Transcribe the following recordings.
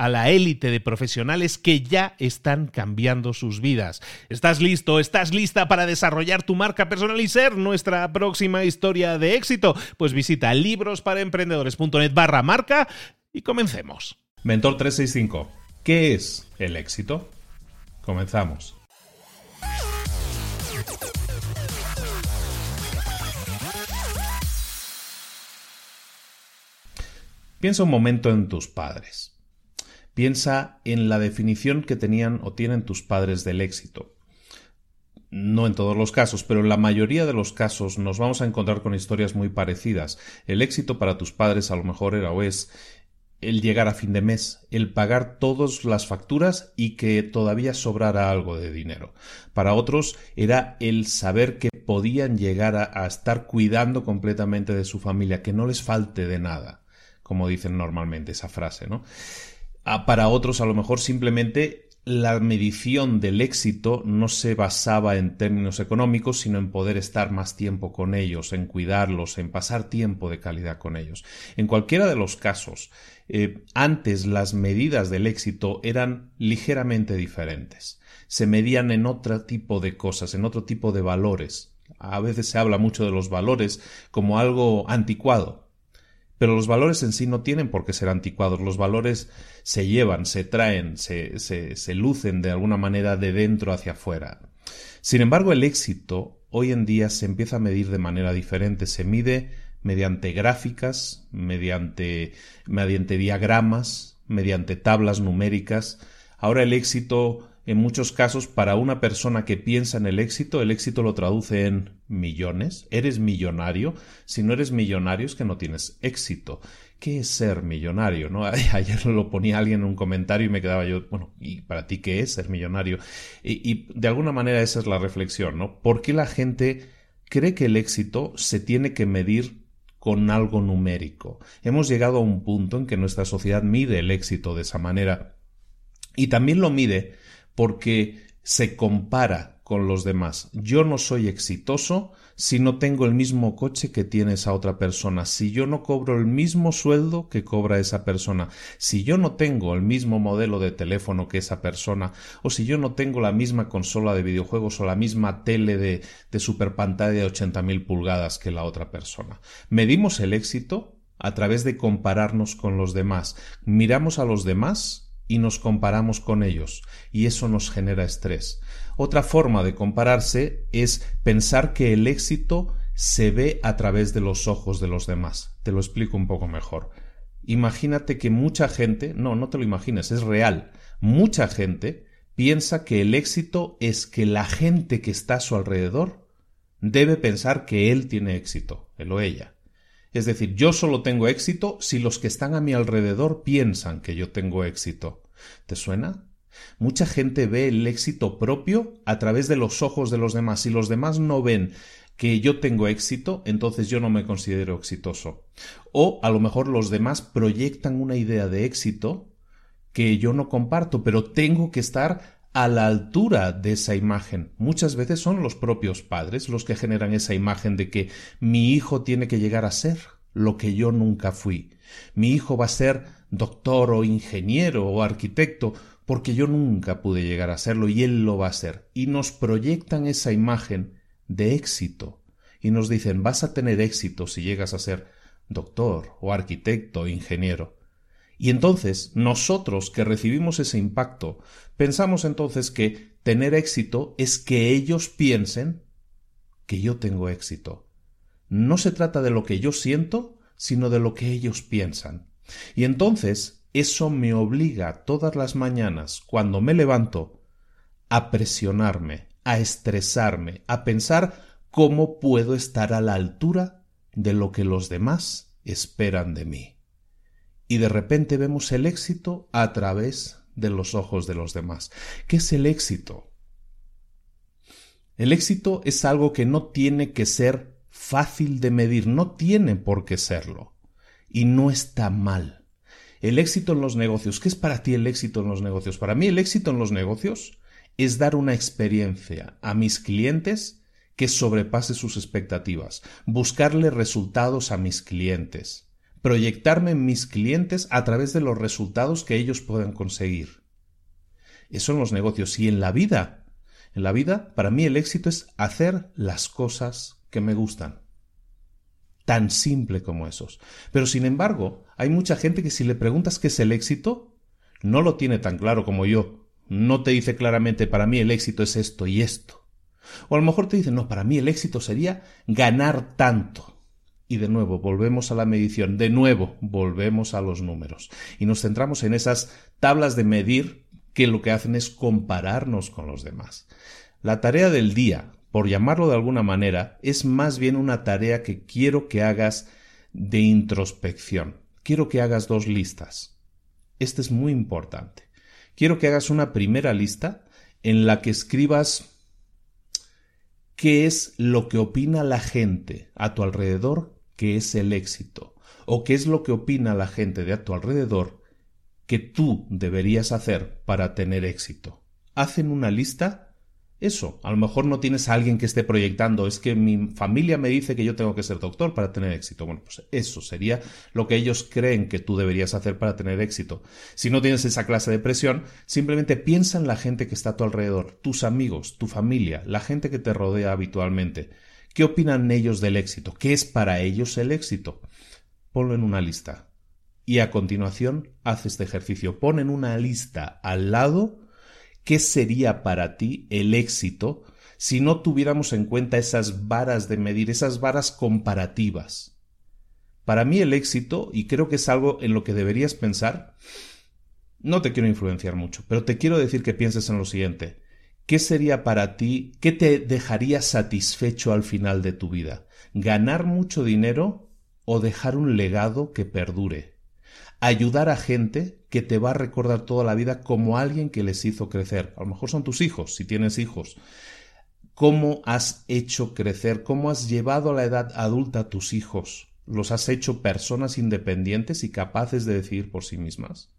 a la élite de profesionales que ya están cambiando sus vidas. ¿Estás listo? ¿Estás lista para desarrollar tu marca personal y ser nuestra próxima historia de éxito? Pues visita librosparaemprendedores.net barra marca y comencemos. Mentor 365. ¿Qué es el éxito? Comenzamos. Piensa un momento en tus padres. Piensa en la definición que tenían o tienen tus padres del éxito. No en todos los casos, pero en la mayoría de los casos nos vamos a encontrar con historias muy parecidas. El éxito para tus padres a lo mejor era o es el llegar a fin de mes, el pagar todas las facturas y que todavía sobrara algo de dinero. Para otros era el saber que podían llegar a, estar cuidando completamente de su familia, que no les falte de nada, como dicen normalmente esa frase, ¿no? Para otros a lo mejor simplemente la medición del éxito no se basaba en términos económicos, sino en poder estar más tiempo con ellos, en cuidarlos, en pasar tiempo de calidad con ellos. En cualquiera de los casos, eh, antes las medidas del éxito eran ligeramente diferentes. Se medían en otro tipo de cosas, en otro tipo de valores. A veces se habla mucho de los valores como algo anticuado, pero los valores en sí no tienen por qué ser anticuados. Los valores se llevan, se traen, se, se, lucen de alguna manera de dentro hacia afuera. Sin embargo, el éxito hoy en día se empieza a medir de manera diferente. Se mide mediante gráficas, mediante, mediante diagramas, mediante tablas numéricas. Ahora el éxito en muchos casos, para una persona que piensa en el éxito, el éxito lo traduce en millones. ¿Eres millonario? Si no eres millonario es que no tienes éxito. ¿Qué es ser millonario? ¿no? Ayer lo ponía alguien en un comentario y me quedaba yo, bueno, ¿y para ti qué es ser millonario? Y, y de alguna manera esa es la reflexión, ¿no? ¿Por qué la gente cree que el éxito se tiene que medir con algo numérico? Hemos llegado a un punto en que nuestra sociedad mide el éxito de esa manera y también lo mide porque se compara con los demás. Yo no soy exitoso si no tengo el mismo coche que tiene esa otra persona, si yo no cobro el mismo sueldo que cobra esa persona, si yo no tengo el mismo modelo de teléfono que esa persona, o si yo no tengo la misma consola de videojuegos o la misma tele de, de super pantalla de 80.000 pulgadas que la otra persona. Medimos el éxito a través de compararnos con los demás. Miramos a los demás y nos comparamos con ellos, y eso nos genera estrés. Otra forma de compararse es pensar que el éxito se ve a través de los ojos de los demás. Te lo explico un poco mejor. Imagínate que mucha gente, no, no te lo imagines, es real, mucha gente piensa que el éxito es que la gente que está a su alrededor debe pensar que él tiene éxito, él o ella. Es decir, yo solo tengo éxito si los que están a mi alrededor piensan que yo tengo éxito. ¿Te suena? Mucha gente ve el éxito propio a través de los ojos de los demás. Si los demás no ven que yo tengo éxito, entonces yo no me considero exitoso. O a lo mejor los demás proyectan una idea de éxito que yo no comparto, pero tengo que estar a la altura de esa imagen. Muchas veces son los propios padres los que generan esa imagen de que mi hijo tiene que llegar a ser lo que yo nunca fui. Mi hijo va a ser doctor o ingeniero o arquitecto porque yo nunca pude llegar a serlo y él lo va a ser. Y nos proyectan esa imagen de éxito y nos dicen vas a tener éxito si llegas a ser doctor o arquitecto o ingeniero. Y entonces nosotros que recibimos ese impacto pensamos entonces que tener éxito es que ellos piensen que yo tengo éxito. No se trata de lo que yo siento, sino de lo que ellos piensan. Y entonces eso me obliga todas las mañanas, cuando me levanto, a presionarme, a estresarme, a pensar cómo puedo estar a la altura de lo que los demás esperan de mí. Y de repente vemos el éxito a través de los ojos de los demás. ¿Qué es el éxito? El éxito es algo que no tiene que ser fácil de medir, no tiene por qué serlo. Y no está mal. El éxito en los negocios, ¿qué es para ti el éxito en los negocios? Para mí el éxito en los negocios es dar una experiencia a mis clientes que sobrepase sus expectativas, buscarle resultados a mis clientes, proyectarme en mis clientes a través de los resultados que ellos puedan conseguir. Eso en los negocios y en la vida. En la vida, para mí el éxito es hacer las cosas que me gustan. Tan simple como esos. Pero sin embargo, hay mucha gente que si le preguntas qué es el éxito, no lo tiene tan claro como yo no te dice claramente para mí el éxito es esto y esto. O a lo mejor te dice, no, para mí el éxito sería ganar tanto. Y de nuevo, volvemos a la medición, de nuevo, volvemos a los números. Y nos centramos en esas tablas de medir que lo que hacen es compararnos con los demás. La tarea del día, por llamarlo de alguna manera, es más bien una tarea que quiero que hagas de introspección. Quiero que hagas dos listas. Este es muy importante quiero que hagas una primera lista en la que escribas qué es lo que opina la gente a tu alrededor que es el éxito, o qué es lo que opina la gente de a tu alrededor que tú deberías hacer para tener éxito. Hacen una lista eso. A lo mejor no tienes a alguien que esté proyectando, es que mi familia me dice que yo tengo que ser doctor para tener éxito. Bueno, pues eso sería lo que ellos creen que tú deberías hacer para tener éxito. Si no tienes esa clase de presión, simplemente piensa en la gente que está a tu alrededor, tus amigos, tu familia, la gente que te rodea habitualmente. ¿Qué opinan ellos del éxito? ¿Qué es para ellos el éxito? Ponlo en una lista. Y a continuación, haz este ejercicio. Pon en una lista al lado ¿Qué sería para ti el éxito si no tuviéramos en cuenta esas varas de medir, esas varas comparativas? Para mí el éxito, y creo que es algo en lo que deberías pensar, no te quiero influenciar mucho, pero te quiero decir que pienses en lo siguiente. ¿Qué sería para ti, qué te dejaría satisfecho al final de tu vida? ¿Ganar mucho dinero o dejar un legado que perdure? ayudar a gente que te va a recordar toda la vida como alguien que les hizo crecer. A lo mejor son tus hijos, si tienes hijos. ¿Cómo has hecho crecer? ¿Cómo has llevado a la edad adulta a tus hijos? ¿Los has hecho personas independientes y capaces de decidir por sí mismas?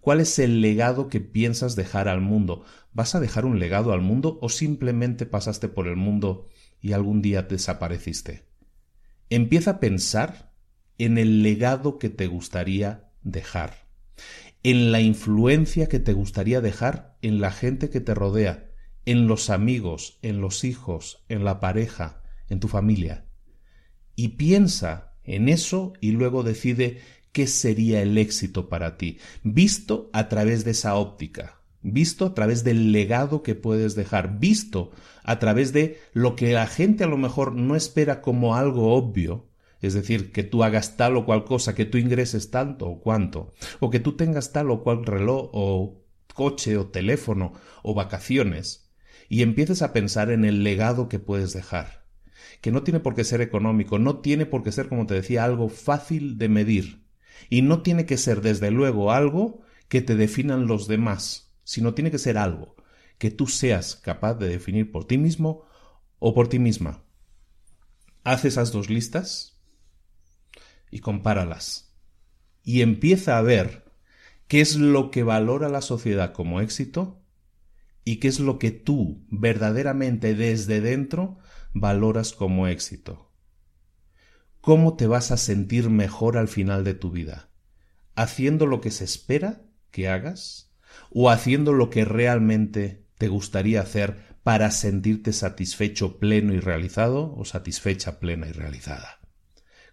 ¿Cuál es el legado que piensas dejar al mundo? ¿Vas a dejar un legado al mundo o simplemente pasaste por el mundo y algún día desapareciste? Empieza a pensar en el legado que te gustaría dejar, en la influencia que te gustaría dejar en la gente que te rodea, en los amigos, en los hijos, en la pareja, en tu familia. Y piensa en eso y luego decide qué sería el éxito para ti, visto a través de esa óptica, visto a través del legado que puedes dejar, visto a través de lo que la gente a lo mejor no espera como algo obvio, es decir, que tú hagas tal o cual cosa, que tú ingreses tanto o cuanto, o que tú tengas tal o cual reloj o coche o teléfono o vacaciones, y empieces a pensar en el legado que puedes dejar, que no tiene por qué ser económico, no tiene por qué ser, como te decía, algo fácil de medir, y no tiene que ser, desde luego, algo que te definan los demás, sino tiene que ser algo que tú seas capaz de definir por ti mismo o por ti misma. haz esas dos listas y compáralas. Y empieza a ver qué es lo que valora la sociedad como éxito y qué es lo que tú verdaderamente desde dentro valoras como éxito. ¿Cómo te vas a sentir mejor al final de tu vida? ¿Haciendo lo que se espera que hagas? ¿O haciendo lo que realmente te gustaría hacer para sentirte satisfecho, pleno y realizado o satisfecha, plena y realizada?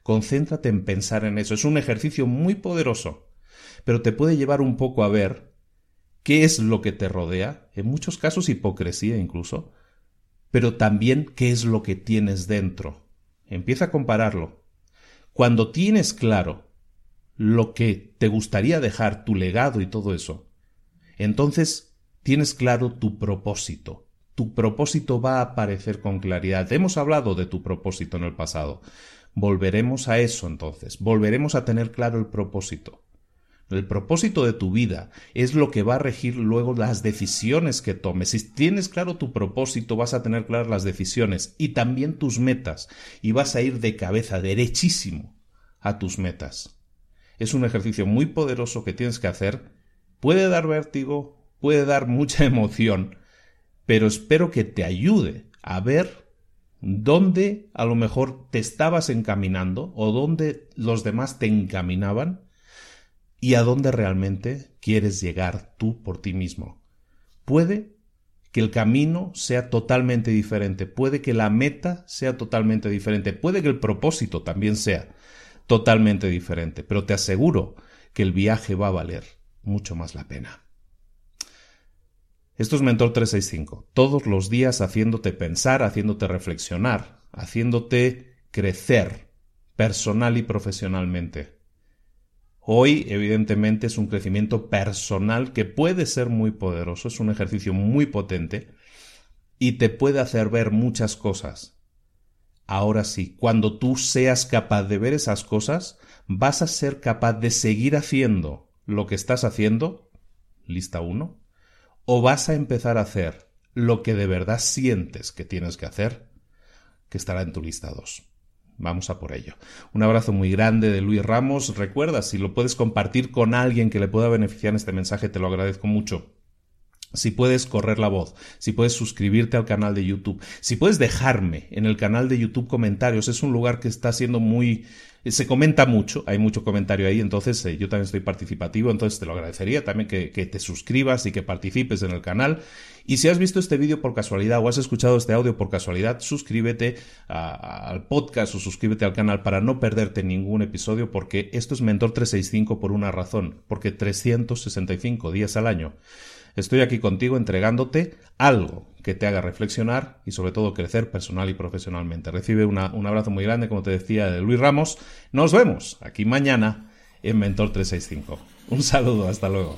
Concéntrate en pensar en eso. Es un ejercicio muy poderoso, pero te puede llevar un poco a ver qué es lo que te rodea, en muchos casos hipocresía incluso, pero también qué es lo que tienes dentro. Empieza a compararlo. Cuando tienes claro lo que te gustaría dejar, tu legado y todo eso, entonces tienes claro tu propósito. Tu propósito va a aparecer con claridad. Hemos hablado de tu propósito en el pasado. Volveremos a eso entonces. Volveremos a tener claro el propósito. El propósito de tu vida es lo que va a regir luego las decisiones que tomes. Si tienes claro tu propósito, vas a tener claras las decisiones y también tus metas y vas a ir de cabeza derechísimo a tus metas. Es un ejercicio muy poderoso que tienes que hacer. Puede dar vértigo, puede dar mucha emoción, pero espero que te ayude a ver dónde a lo mejor te estabas encaminando o dónde los demás te encaminaban y a dónde realmente quieres llegar tú por ti mismo. Puede que el camino sea totalmente diferente, puede que la meta sea totalmente diferente, puede que el propósito también sea totalmente diferente, pero te aseguro que el viaje va a valer mucho más la pena. Esto es Mentor 365, todos los días haciéndote pensar, haciéndote reflexionar, haciéndote crecer personal y profesionalmente. Hoy, evidentemente, es un crecimiento personal que puede ser muy poderoso, es un ejercicio muy potente y te puede hacer ver muchas cosas. Ahora sí, cuando tú seas capaz de ver esas cosas, vas a ser capaz de seguir haciendo lo que estás haciendo, lista 1, o vas a empezar a hacer lo que de verdad sientes que tienes que hacer, que estará en tu lista 2. Vamos a por ello. Un abrazo muy grande de Luis Ramos. Recuerda, si lo puedes compartir con alguien que le pueda beneficiar en este mensaje, te lo agradezco mucho. Si puedes correr la voz, si puedes suscribirte al canal de YouTube, si puedes dejarme en el canal de YouTube comentarios, es un lugar que está siendo muy se comenta mucho, hay mucho comentario ahí, entonces eh, yo también estoy participativo, entonces te lo agradecería también que, te suscribas y que participes en el canal. Y si has visto este vídeo por casualidad o has escuchado este audio por casualidad, suscríbete al podcast o suscríbete al canal para no perderte ningún episodio porque esto es Mentor 365 por una razón, porque 365 días al año Estoy aquí contigo entregándote algo que te haga reflexionar y sobre todo crecer personal y profesionalmente. Recibe un abrazo muy grande, como te decía, de Luis Ramos. Nos vemos aquí mañana en Mentor 365. Un saludo, hasta luego.